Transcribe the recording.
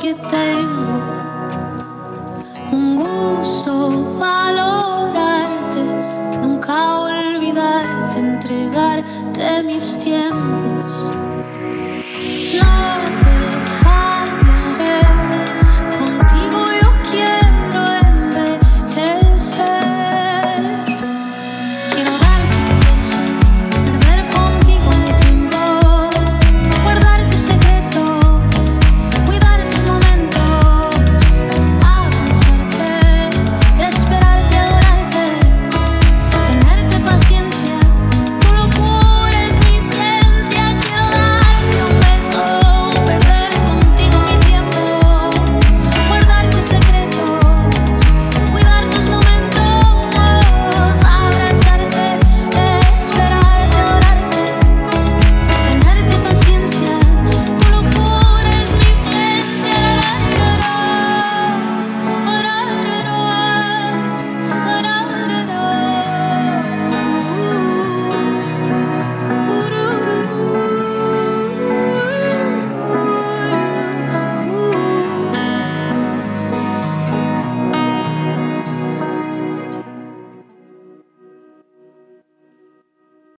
que tengo